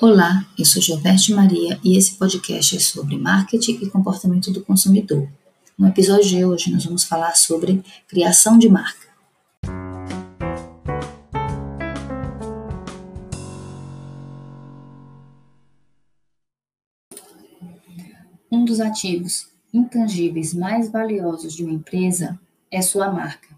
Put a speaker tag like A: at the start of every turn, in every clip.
A: Olá, eu sou Gilverte Maria e esse podcast é sobre marketing e comportamento do consumidor. No episódio de hoje, nós vamos falar sobre criação de marca. Um dos ativos intangíveis mais valiosos de uma empresa é sua marca.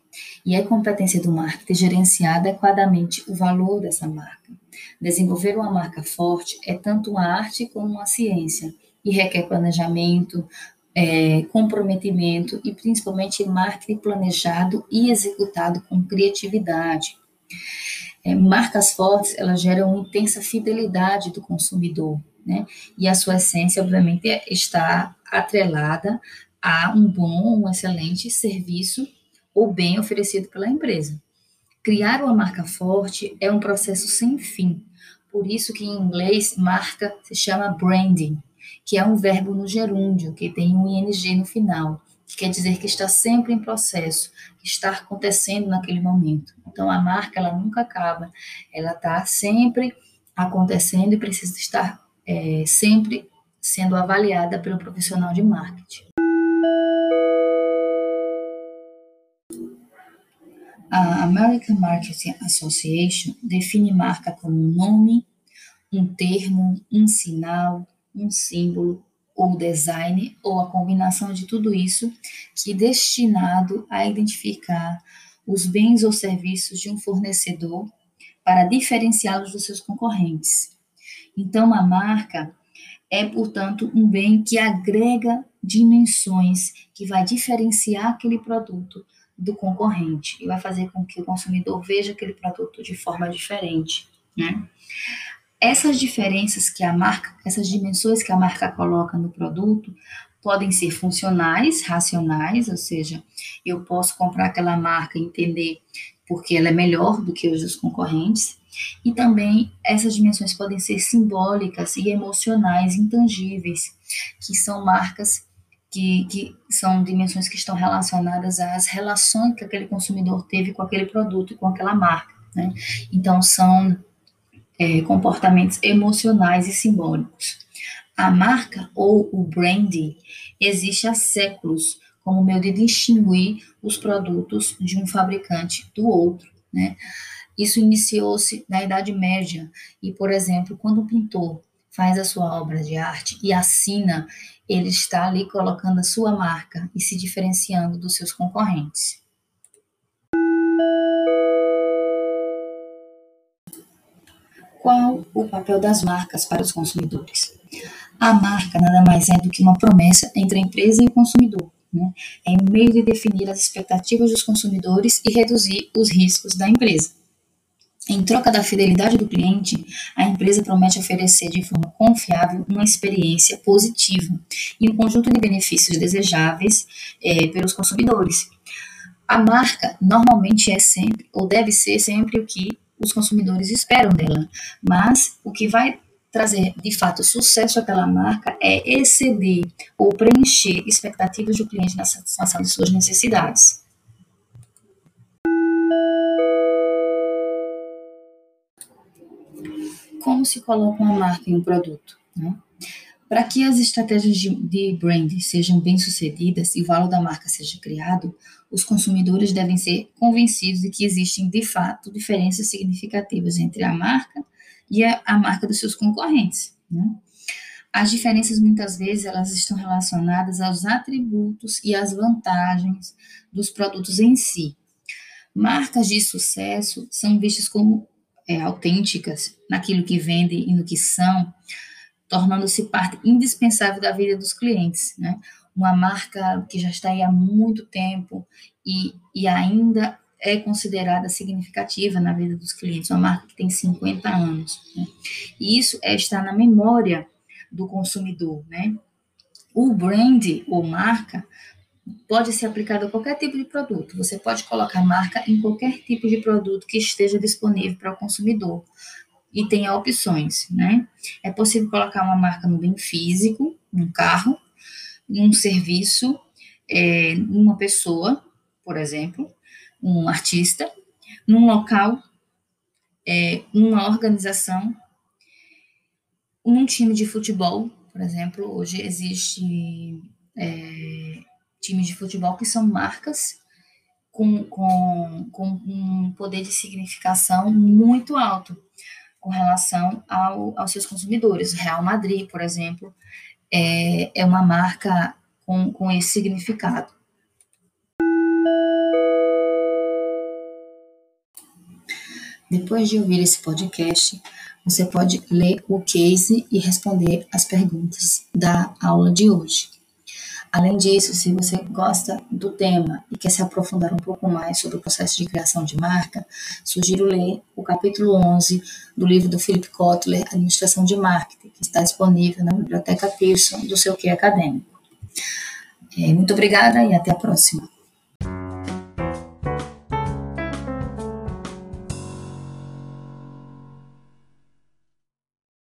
A: E é competência do marketing gerenciar adequadamente o valor dessa marca. Desenvolver uma marca forte é tanto uma arte como uma ciência e requer planejamento, é, comprometimento e principalmente marketing planejado e executado com criatividade. É, marcas fortes elas geram uma intensa fidelidade do consumidor, né? E a sua essência, obviamente, está atrelada a um bom, um excelente serviço ou bem oferecido pela empresa. Criar uma marca forte é um processo sem fim. Por isso que em inglês marca se chama branding, que é um verbo no gerúndio, que tem um ing no final, que quer dizer que está sempre em processo, que está acontecendo naquele momento. Então a marca ela nunca acaba, ela está sempre acontecendo e precisa estar é, sempre sendo avaliada pelo profissional de marketing. A American Marketing Association define marca como um nome, um termo, um sinal, um símbolo ou design ou a combinação de tudo isso que é destinado a identificar os bens ou serviços de um fornecedor para diferenciá-los dos seus concorrentes. Então, a marca é, portanto, um bem que agrega dimensões que vai diferenciar aquele produto do concorrente e vai fazer com que o consumidor veja aquele produto de forma diferente, né? Essas diferenças que a marca, essas dimensões que a marca coloca no produto, podem ser funcionais, racionais, ou seja, eu posso comprar aquela marca e entender porque ela é melhor do que os dos concorrentes, e também essas dimensões podem ser simbólicas e emocionais, intangíveis, que são marcas que, que são dimensões que estão relacionadas às relações que aquele consumidor teve com aquele produto com aquela marca. Né? Então, são é, comportamentos emocionais e simbólicos. A marca ou o branding existe há séculos como meio de distinguir os produtos de um fabricante do outro. Né? Isso iniciou-se na Idade Média e, por exemplo, quando um pintor faz a sua obra de arte e assina, ele está ali colocando a sua marca e se diferenciando dos seus concorrentes. Qual o papel das marcas para os consumidores? A marca nada mais é do que uma promessa entre a empresa e o consumidor. Né? É um meio de definir as expectativas dos consumidores e reduzir os riscos da empresa. Em troca da fidelidade do cliente, a empresa promete oferecer de forma confiável uma experiência positiva e um conjunto de benefícios desejáveis é, pelos consumidores. A marca normalmente é sempre, ou deve ser sempre, o que os consumidores esperam dela, mas o que vai trazer de fato sucesso àquela marca é exceder ou preencher expectativas do cliente na satisfação de suas necessidades. Como se coloca uma marca em um produto. Né? Para que as estratégias de, de branding sejam bem-sucedidas e o valor da marca seja criado, os consumidores devem ser convencidos de que existem, de fato, diferenças significativas entre a marca e a, a marca dos seus concorrentes. Né? As diferenças, muitas vezes, elas estão relacionadas aos atributos e às vantagens dos produtos em si. Marcas de sucesso são vistas como é, autênticas naquilo que vendem e no que são, tornando-se parte indispensável da vida dos clientes. Né? Uma marca que já está aí há muito tempo e, e ainda é considerada significativa na vida dos clientes, uma marca que tem 50 anos. Né? E isso é estar na memória do consumidor. Né? O brand ou marca pode ser aplicado a qualquer tipo de produto. Você pode colocar marca em qualquer tipo de produto que esteja disponível para o consumidor e tenha opções, né? É possível colocar uma marca no bem físico, num carro, num serviço, é, numa pessoa, por exemplo, um artista, num local, é, numa organização num time de futebol, por exemplo, hoje existe é, times de futebol que são marcas com, com, com um poder de significação muito alto com relação ao, aos seus consumidores. Real Madrid, por exemplo, é, é uma marca com, com esse significado. Depois de ouvir esse podcast, você pode ler o case e responder as perguntas da aula de hoje. Além disso, se você gosta do tema e quer se aprofundar um pouco mais sobre o processo de criação de marca, sugiro ler o capítulo 11 do livro do Philip Kotler, Administração de Marketing, que está disponível na Biblioteca Pearson do seu que acadêmico. É, muito obrigada e até a próxima.